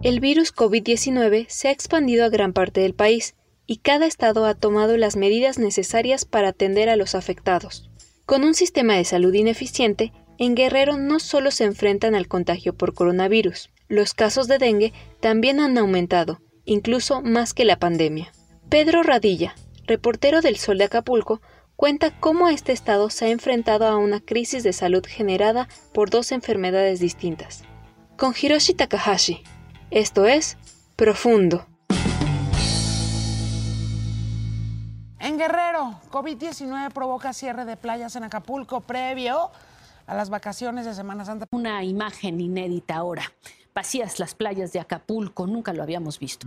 El virus COVID-19 se ha expandido a gran parte del país y cada estado ha tomado las medidas necesarias para atender a los afectados. Con un sistema de salud ineficiente, en Guerrero no solo se enfrentan al contagio por coronavirus, los casos de dengue también han aumentado, incluso más que la pandemia. Pedro Radilla, reportero del Sol de Acapulco, cuenta cómo este estado se ha enfrentado a una crisis de salud generada por dos enfermedades distintas. Con Hiroshi Takahashi, esto es Profundo. En Guerrero, COVID-19 provoca cierre de playas en Acapulco previo a las vacaciones de Semana Santa. Una imagen inédita ahora. Vacías las playas de Acapulco, nunca lo habíamos visto.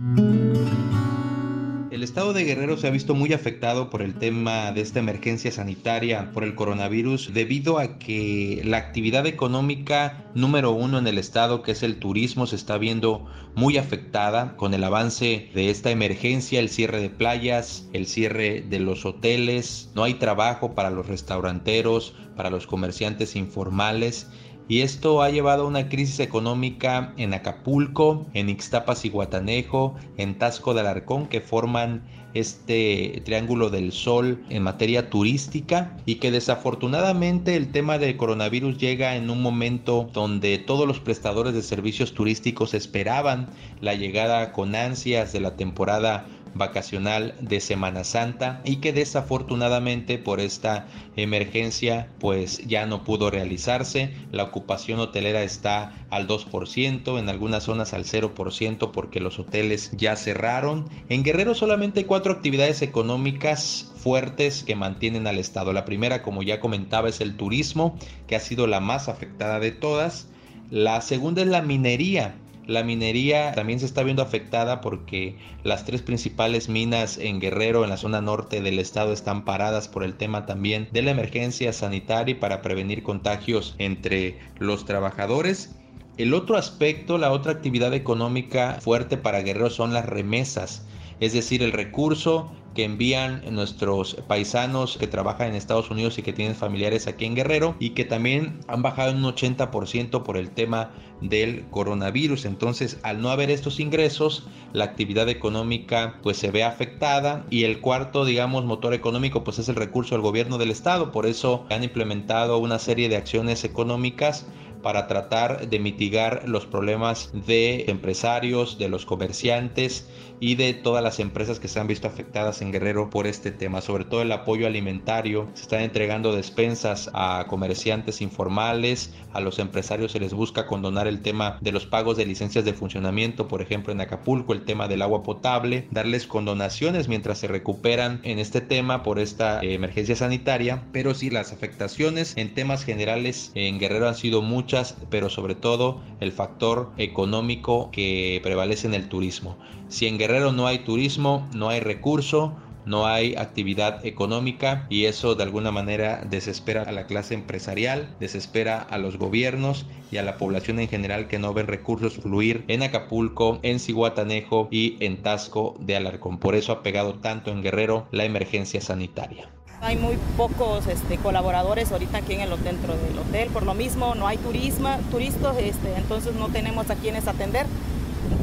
El estado de Guerrero se ha visto muy afectado por el tema de esta emergencia sanitaria por el coronavirus debido a que la actividad económica número uno en el estado, que es el turismo, se está viendo muy afectada con el avance de esta emergencia, el cierre de playas, el cierre de los hoteles, no hay trabajo para los restauranteros, para los comerciantes informales y esto ha llevado a una crisis económica en Acapulco, en Ixtapas y Guatanejo, en Tasco de Alarcón, que forman este triángulo del sol en materia turística y que desafortunadamente el tema del coronavirus llega en un momento donde todos los prestadores de servicios turísticos esperaban la llegada con ansias de la temporada vacacional de Semana Santa y que desafortunadamente por esta emergencia pues ya no pudo realizarse. La ocupación hotelera está al 2%, en algunas zonas al 0% porque los hoteles ya cerraron. En Guerrero solamente hay cuatro actividades económicas fuertes que mantienen al Estado. La primera, como ya comentaba, es el turismo, que ha sido la más afectada de todas. La segunda es la minería, la minería también se está viendo afectada porque las tres principales minas en Guerrero, en la zona norte del estado, están paradas por el tema también de la emergencia sanitaria y para prevenir contagios entre los trabajadores. El otro aspecto, la otra actividad económica fuerte para Guerrero son las remesas, es decir, el recurso que envían nuestros paisanos que trabajan en Estados Unidos y que tienen familiares aquí en Guerrero y que también han bajado en un 80% por el tema del coronavirus. Entonces, al no haber estos ingresos, la actividad económica pues se ve afectada y el cuarto, digamos, motor económico pues es el recurso del gobierno del estado. Por eso han implementado una serie de acciones económicas para tratar de mitigar los problemas de empresarios, de los comerciantes y de todas las empresas que se han visto afectadas en Guerrero por este tema, sobre todo el apoyo alimentario. Se están entregando despensas a comerciantes informales, a los empresarios se les busca condonar el tema de los pagos de licencias de funcionamiento, por ejemplo en Acapulco, el tema del agua potable, darles condonaciones mientras se recuperan en este tema por esta eh, emergencia sanitaria, pero sí las afectaciones en temas generales en Guerrero han sido muchas, pero sobre todo el factor económico que prevalece en el turismo. Si en Guerrero no hay turismo, no hay recurso, no hay actividad económica y eso de alguna manera desespera a la clase empresarial, desespera a los gobiernos y a la población en general que no ven recursos fluir en Acapulco, en Cihuatanejo y en Tasco de Alarcón. Por eso ha pegado tanto en Guerrero la emergencia sanitaria. Hay muy pocos este, colaboradores ahorita aquí en el dentro del hotel, por lo mismo no hay turismo, turistas, este, entonces no tenemos a quienes atender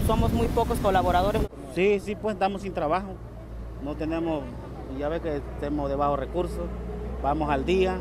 somos muy pocos colaboradores. Sí, sí, pues estamos sin trabajo. No tenemos, ya ve que tenemos de bajos recursos, vamos al día.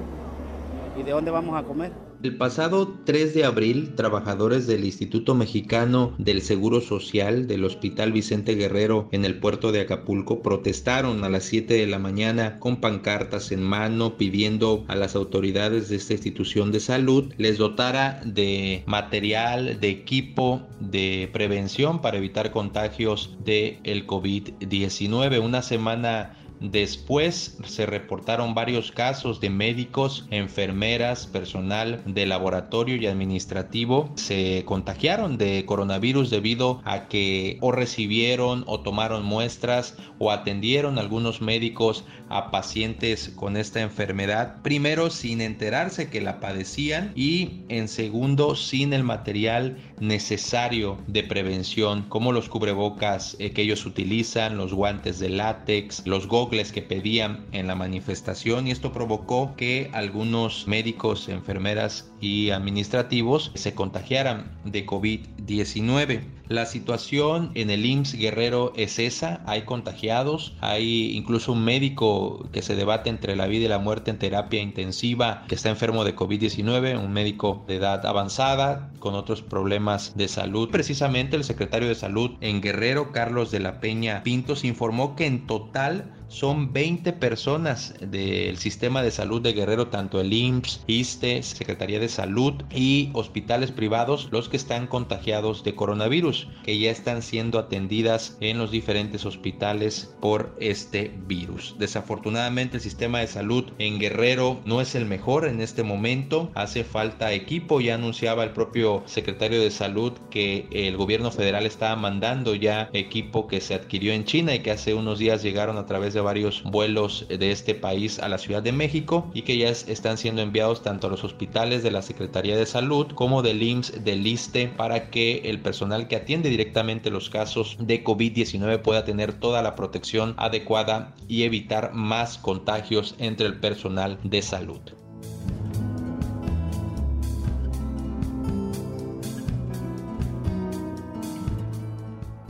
¿Y de dónde vamos a comer? El pasado 3 de abril, trabajadores del Instituto Mexicano del Seguro Social del Hospital Vicente Guerrero en el puerto de Acapulco protestaron a las 7 de la mañana con pancartas en mano pidiendo a las autoridades de esta institución de salud les dotara de material, de equipo de prevención para evitar contagios del el COVID-19. Una semana Después se reportaron varios casos de médicos, enfermeras, personal de laboratorio y administrativo se contagiaron de coronavirus debido a que o recibieron o tomaron muestras o atendieron algunos médicos a pacientes con esta enfermedad. Primero sin enterarse que la padecían y en segundo sin el material necesario de prevención como los cubrebocas eh, que ellos utilizan, los guantes de látex, los que pedían en la manifestación y esto provocó que algunos médicos, enfermeras y administrativos se contagiaran de COVID-19. La situación en el IMSS Guerrero es esa, hay contagiados, hay incluso un médico que se debate entre la vida y la muerte en terapia intensiva que está enfermo de COVID-19, un médico de edad avanzada con otros problemas de salud. Precisamente el secretario de salud en Guerrero, Carlos de la Peña Pintos, informó que en total son 20 personas del sistema de salud de Guerrero, tanto el IMSS, ISTE, Secretaría de Salud y hospitales privados, los que están contagiados de coronavirus, que ya están siendo atendidas en los diferentes hospitales por este virus. Desafortunadamente el sistema de salud en Guerrero no es el mejor en este momento, hace falta equipo, ya anunciaba el propio secretario de salud que el gobierno federal estaba mandando ya equipo que se adquirió en China y que hace unos días llegaron a través de varios vuelos de este país a la Ciudad de México y que ya están siendo enviados tanto a los hospitales de la Secretaría de Salud como del IMSS, del ISTE, para que el personal que atiende directamente los casos de COVID-19 pueda tener toda la protección adecuada y evitar más contagios entre el personal de salud.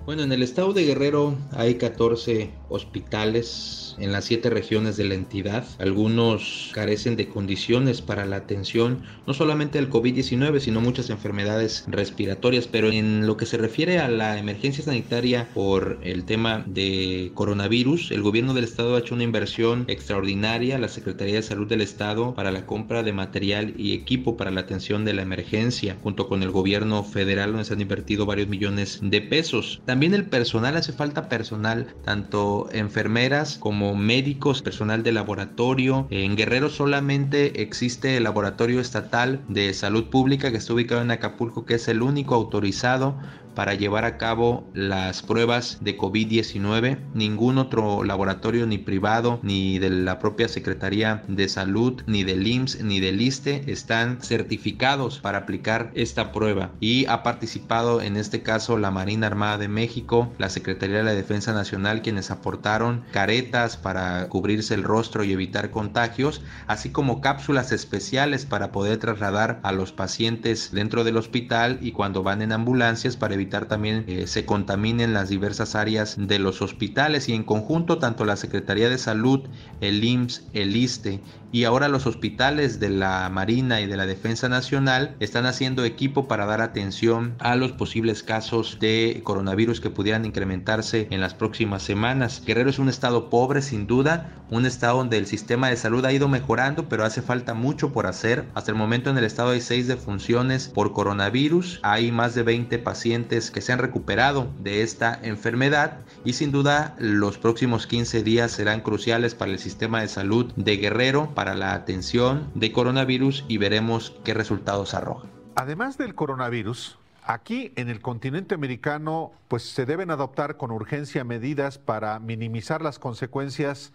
Bueno, en el estado de Guerrero hay 14 hospitales en las siete regiones de la entidad. Algunos carecen de condiciones para la atención no solamente del COVID-19, sino muchas enfermedades respiratorias. Pero en lo que se refiere a la emergencia sanitaria por el tema de coronavirus, el gobierno del estado ha hecho una inversión extraordinaria, la Secretaría de Salud del Estado, para la compra de material y equipo para la atención de la emergencia, junto con el gobierno federal, donde se han invertido varios millones de pesos. También el personal, hace falta personal, tanto enfermeras como médicos, personal de laboratorio. En Guerrero solamente existe el laboratorio estatal de salud pública que está ubicado en Acapulco, que es el único autorizado para llevar a cabo las pruebas de COVID-19. Ningún otro laboratorio, ni privado, ni de la propia Secretaría de Salud, ni del IMSS, ni del ISTE, están certificados para aplicar esta prueba. Y ha participado en este caso la Marina Armada de México, la Secretaría de la Defensa Nacional, quienes aportaron caretas para cubrirse el rostro y evitar contagios, así como cápsulas especiales para poder trasladar a los pacientes dentro del hospital y cuando van en ambulancias para evitar también eh, se contaminen las diversas áreas de los hospitales y en conjunto tanto la Secretaría de Salud, el IMSS, el ISTE y ahora los hospitales de la Marina y de la Defensa Nacional están haciendo equipo para dar atención a los posibles casos de coronavirus que pudieran incrementarse en las próximas semanas. Guerrero es un estado pobre sin duda, un estado donde el sistema de salud ha ido mejorando, pero hace falta mucho por hacer. Hasta el momento en el estado hay 6 defunciones por coronavirus, hay más de 20 pacientes que se han recuperado de esta enfermedad y sin duda los próximos 15 días serán cruciales para el sistema de salud de Guerrero para la atención de coronavirus y veremos qué resultados arroja. Además del coronavirus, aquí en el continente americano pues se deben adoptar con urgencia medidas para minimizar las consecuencias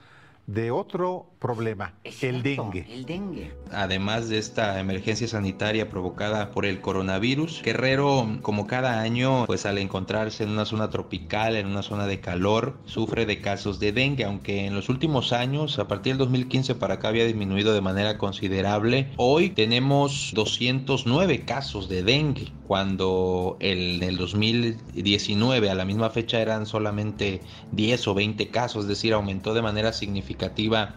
de otro problema, el dengue. El dengue. Además de esta emergencia sanitaria provocada por el coronavirus, Guerrero, como cada año, pues al encontrarse en una zona tropical, en una zona de calor, sufre de casos de dengue, aunque en los últimos años, a partir del 2015 para acá había disminuido de manera considerable. Hoy tenemos 209 casos de dengue, cuando en el 2019 a la misma fecha eran solamente 10 o 20 casos, es decir, aumentó de manera significativa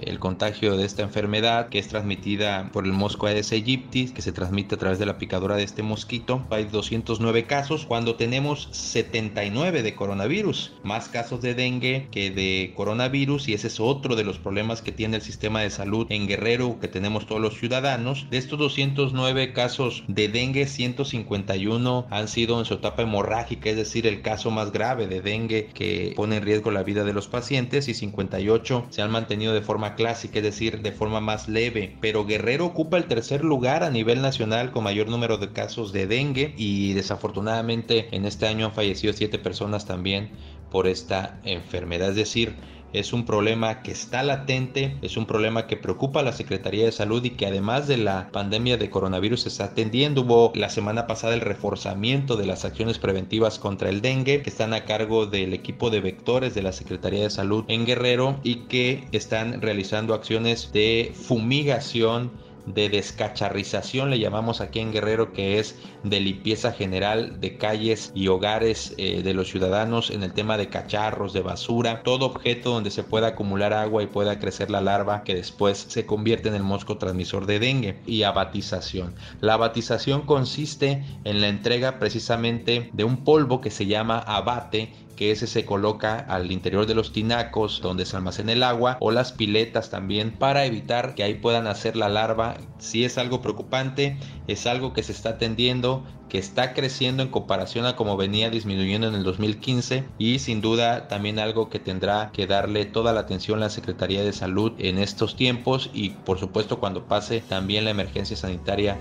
el contagio de esta enfermedad que es transmitida por el mosco Aedes aegypti, que se transmite a través de la picadura de este mosquito. Hay 209 casos cuando tenemos 79 de coronavirus, más casos de dengue que de coronavirus y ese es otro de los problemas que tiene el sistema de salud en Guerrero que tenemos todos los ciudadanos. De estos 209 casos de dengue, 151 han sido en su etapa hemorrágica, es decir, el caso más grave de dengue que pone en riesgo la vida de los pacientes y 58 se han mantenido de forma clásica, es decir, de forma más leve. Pero Guerrero ocupa el tercer lugar a nivel nacional con mayor número de casos de dengue y desafortunadamente en este año han fallecido siete personas también por esta enfermedad. Es decir, es un problema que está latente, es un problema que preocupa a la Secretaría de Salud y que además de la pandemia de coronavirus se está atendiendo. Hubo la semana pasada el reforzamiento de las acciones preventivas contra el dengue que están a cargo del equipo de vectores de la Secretaría de Salud en Guerrero y que están realizando acciones de fumigación de descacharrización, le llamamos aquí en Guerrero, que es de limpieza general de calles y hogares eh, de los ciudadanos en el tema de cacharros, de basura, todo objeto donde se pueda acumular agua y pueda crecer la larva que después se convierte en el mosco transmisor de dengue y abatización. La abatización consiste en la entrega precisamente de un polvo que se llama abate que ese se coloca al interior de los tinacos donde se almacena el agua o las piletas también para evitar que ahí puedan hacer la larva. Si es algo preocupante, es algo que se está atendiendo, que está creciendo en comparación a como venía disminuyendo en el 2015 y sin duda también algo que tendrá que darle toda la atención la Secretaría de Salud en estos tiempos y por supuesto cuando pase también la emergencia sanitaria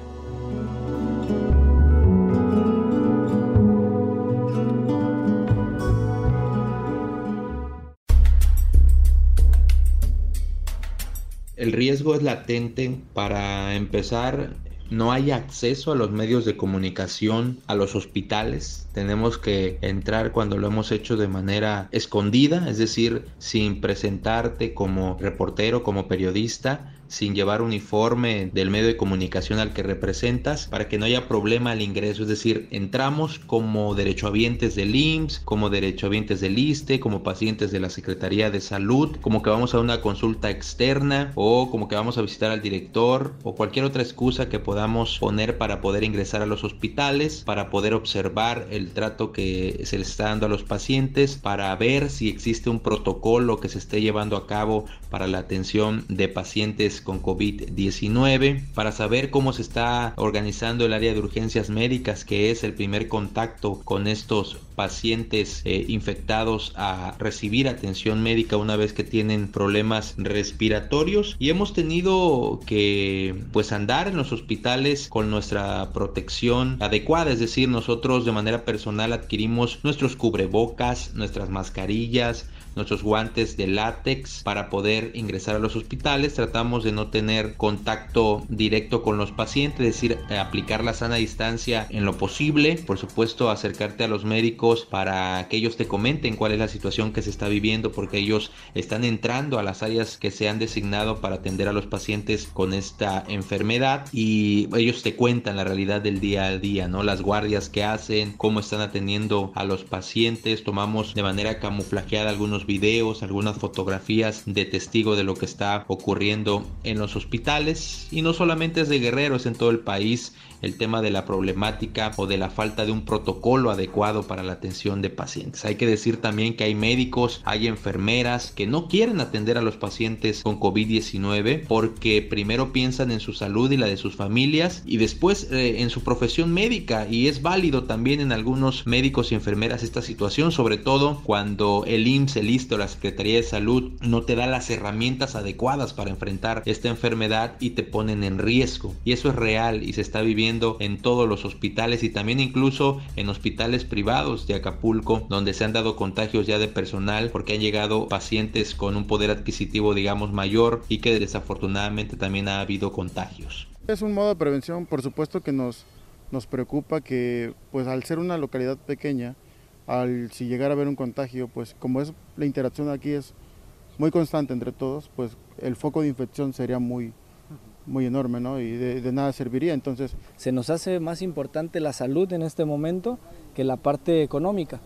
El riesgo es latente. Para empezar, no hay acceso a los medios de comunicación, a los hospitales. Tenemos que entrar cuando lo hemos hecho de manera escondida, es decir, sin presentarte como reportero, como periodista sin llevar uniforme del medio de comunicación al que representas para que no haya problema al ingreso. Es decir, entramos como derechohabientes del IMSS, como derechohabientes del ISTE, como pacientes de la Secretaría de Salud, como que vamos a una consulta externa o como que vamos a visitar al director o cualquier otra excusa que podamos poner para poder ingresar a los hospitales, para poder observar el trato que se les está dando a los pacientes, para ver si existe un protocolo que se esté llevando a cabo para la atención de pacientes con COVID-19 para saber cómo se está organizando el área de urgencias médicas, que es el primer contacto con estos pacientes eh, infectados a recibir atención médica una vez que tienen problemas respiratorios. Y hemos tenido que pues andar en los hospitales con nuestra protección adecuada, es decir, nosotros de manera personal adquirimos nuestros cubrebocas, nuestras mascarillas, nuestros guantes de látex para poder ingresar a los hospitales. Tratamos de no tener contacto directo con los pacientes, es decir, aplicar la sana distancia en lo posible. Por supuesto, acercarte a los médicos para que ellos te comenten cuál es la situación que se está viviendo, porque ellos están entrando a las áreas que se han designado para atender a los pacientes con esta enfermedad y ellos te cuentan la realidad del día a día, ¿no? Las guardias que hacen, cómo están atendiendo a los pacientes. Tomamos de manera camuflajeada algunos videos, algunas fotografías de testigo de lo que está ocurriendo en los hospitales. Y no solamente es de guerreros en todo el país el tema de la problemática o de la falta de un protocolo adecuado para la atención de pacientes. Hay que decir también que hay médicos, hay enfermeras que no quieren atender a los pacientes con COVID-19 porque primero piensan en su salud y la de sus familias y después eh, en su profesión médica y es válido también en algunos médicos y enfermeras esta situación, sobre todo cuando el IMSS, el ISTE o la Secretaría de Salud no te da las herramientas adecuadas para enfrentar esta enfermedad y te ponen en riesgo. Y eso es real y se está viviendo en todos los hospitales y también incluso en hospitales privados de Acapulco donde se han dado contagios ya de personal porque han llegado pacientes con un poder adquisitivo digamos mayor y que desafortunadamente también ha habido contagios. Es un modo de prevención, por supuesto que nos, nos preocupa que pues al ser una localidad pequeña, al si llegar a haber un contagio, pues como es la interacción aquí es muy constante entre todos, pues el foco de infección sería muy, muy enorme, ¿no? Y de, nada serviría. Entonces, se nos hace más importante la salud en este momento que la parte económica.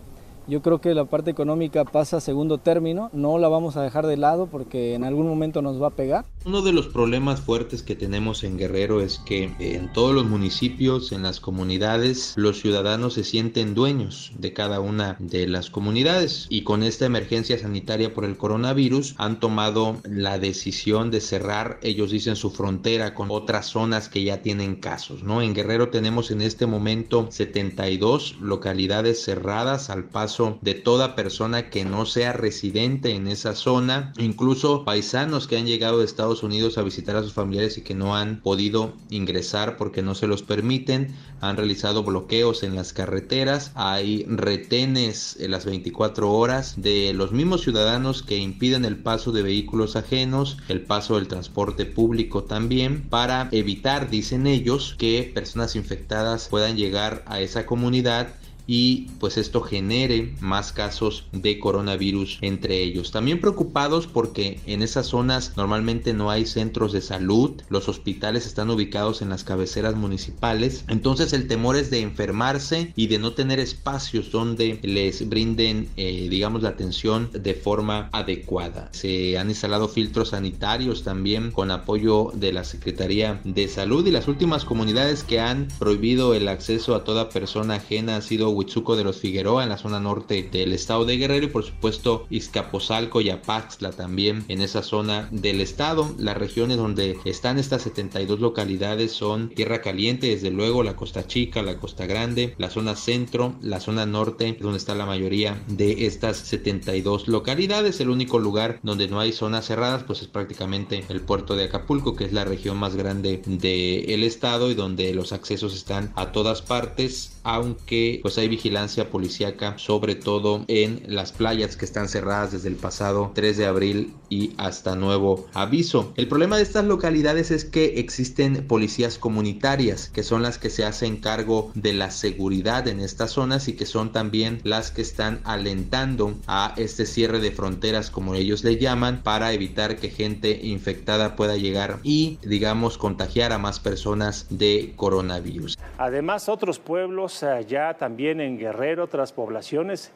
Yo creo que la parte económica pasa a segundo término, no la vamos a dejar de lado porque en algún momento nos va a pegar. Uno de los problemas fuertes que tenemos en Guerrero es que en todos los municipios, en las comunidades, los ciudadanos se sienten dueños de cada una de las comunidades y con esta emergencia sanitaria por el coronavirus han tomado la decisión de cerrar, ellos dicen, su frontera con otras zonas que ya tienen casos, ¿no? En Guerrero tenemos en este momento 72 localidades cerradas al paso de toda persona que no sea residente en esa zona, incluso paisanos que han llegado de Estados Unidos a visitar a sus familiares y que no han podido ingresar porque no se los permiten, han realizado bloqueos en las carreteras, hay retenes en las 24 horas de los mismos ciudadanos que impiden el paso de vehículos ajenos, el paso del transporte público también, para evitar, dicen ellos, que personas infectadas puedan llegar a esa comunidad y pues esto genere más casos de coronavirus entre ellos. También preocupados porque en esas zonas normalmente no hay centros de salud, los hospitales están ubicados en las cabeceras municipales, entonces el temor es de enfermarse y de no tener espacios donde les brinden eh, digamos la atención de forma adecuada. Se han instalado filtros sanitarios también con apoyo de la Secretaría de Salud y las últimas comunidades que han prohibido el acceso a toda persona ajena ha sido Huitzuco de los Figueroa en la zona norte del estado de Guerrero y por supuesto Izcapozalco y Apaxla también en esa zona del estado. Las regiones donde están estas 72 localidades son Tierra Caliente, desde luego la Costa Chica, la Costa Grande, la zona centro, la zona norte, donde está la mayoría de estas 72 localidades. El único lugar donde no hay zonas cerradas pues es prácticamente el puerto de Acapulco, que es la región más grande del estado y donde los accesos están a todas partes, aunque pues hay vigilancia policíaca, sobre todo en las playas que están cerradas desde el pasado 3 de abril y hasta nuevo aviso. El problema de estas localidades es que existen policías comunitarias, que son las que se hacen cargo de la seguridad en estas zonas y que son también las que están alentando a este cierre de fronteras, como ellos le llaman, para evitar que gente infectada pueda llegar y, digamos, contagiar a más personas de coronavirus. Además, otros pueblos allá también en Guerrero, otras poblaciones,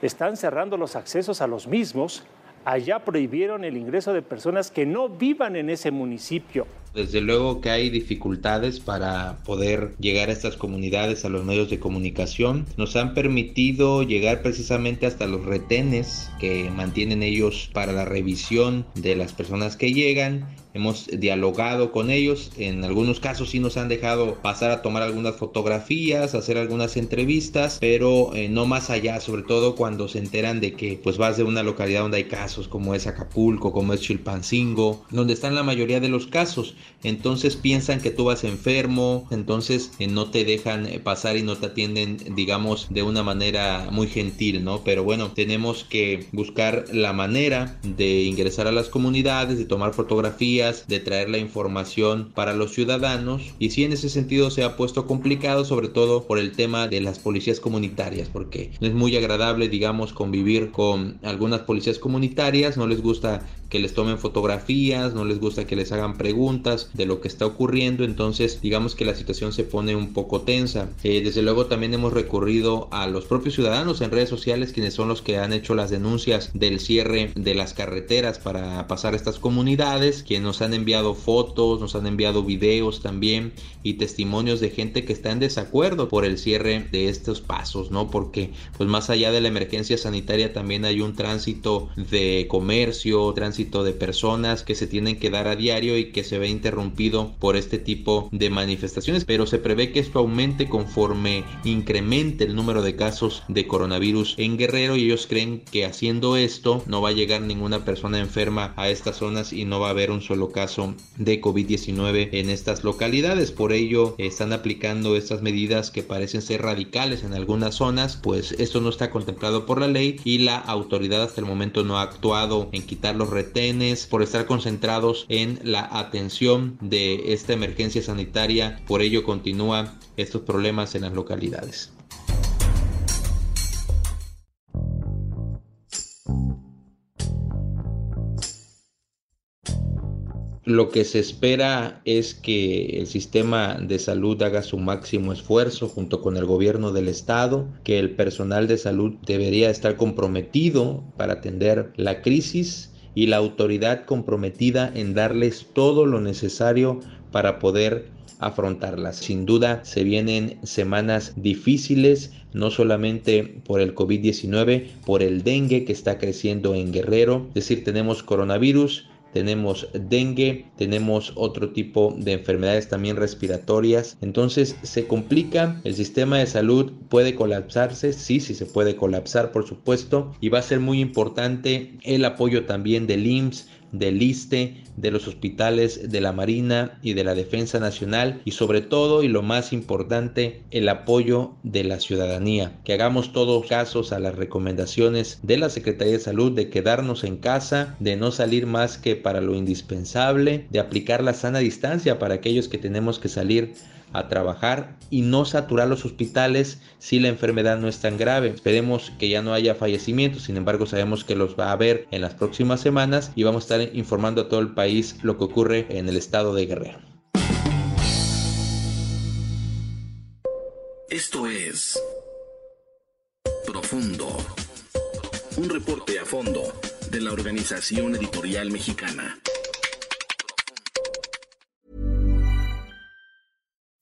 están cerrando los accesos a los mismos. Allá prohibieron el ingreso de personas que no vivan en ese municipio. Desde luego que hay dificultades para poder llegar a estas comunidades, a los medios de comunicación. Nos han permitido llegar precisamente hasta los retenes que mantienen ellos para la revisión de las personas que llegan hemos dialogado con ellos, en algunos casos sí nos han dejado pasar a tomar algunas fotografías, hacer algunas entrevistas, pero eh, no más allá, sobre todo cuando se enteran de que pues vas de una localidad donde hay casos como es Acapulco, como es Chilpancingo, donde están la mayoría de los casos, entonces piensan que tú vas enfermo, entonces eh, no te dejan eh, pasar y no te atienden, digamos, de una manera muy gentil, ¿no? Pero bueno, tenemos que buscar la manera de ingresar a las comunidades, de tomar fotografías, de traer la información para los ciudadanos y si en ese sentido se ha puesto complicado, sobre todo por el tema de las policías comunitarias, porque no es muy agradable, digamos, convivir con algunas policías comunitarias, no les gusta que les tomen fotografías, no les gusta que les hagan preguntas de lo que está ocurriendo, entonces digamos que la situación se pone un poco tensa. Eh, desde luego también hemos recurrido a los propios ciudadanos en redes sociales, quienes son los que han hecho las denuncias del cierre de las carreteras para pasar a estas comunidades, quienes nos han enviado fotos, nos han enviado videos también y testimonios de gente que está en desacuerdo por el cierre de estos pasos, ¿no? Porque pues más allá de la emergencia sanitaria también hay un tránsito de comercio, tránsito de personas que se tienen que dar a diario y que se ve interrumpido por este tipo de manifestaciones, pero se prevé que esto aumente conforme incremente el número de casos de coronavirus en Guerrero y ellos creen que haciendo esto no va a llegar ninguna persona enferma a estas zonas y no va a haber un solo caso de COVID-19 en estas localidades. Por ello están aplicando estas medidas que parecen ser radicales en algunas zonas, pues esto no está contemplado por la ley y la autoridad hasta el momento no ha actuado en quitar los retos por estar concentrados en la atención de esta emergencia sanitaria. Por ello continúan estos problemas en las localidades. Lo que se espera es que el sistema de salud haga su máximo esfuerzo junto con el gobierno del estado, que el personal de salud debería estar comprometido para atender la crisis y la autoridad comprometida en darles todo lo necesario para poder afrontarlas. Sin duda se vienen semanas difíciles, no solamente por el COVID-19, por el dengue que está creciendo en Guerrero, es decir, tenemos coronavirus, tenemos dengue, tenemos otro tipo de enfermedades también respiratorias. Entonces se complica, el sistema de salud puede colapsarse, sí, sí se puede colapsar, por supuesto, y va a ser muy importante el apoyo también del IMSS, del ISTE, de los hospitales de la Marina y de la Defensa Nacional y sobre todo y lo más importante el apoyo de la ciudadanía, que hagamos todos casos a las recomendaciones de la Secretaría de Salud de quedarnos en casa, de no salir más que para lo indispensable, de aplicar la sana distancia para aquellos que tenemos que salir a trabajar y no saturar los hospitales si la enfermedad no es tan grave. Esperemos que ya no haya fallecimientos, sin embargo sabemos que los va a haber en las próximas semanas y vamos a estar informando a todo el país lo que ocurre en el estado de Guerrero. Esto es Profundo, un reporte a fondo de la Organización Editorial Mexicana.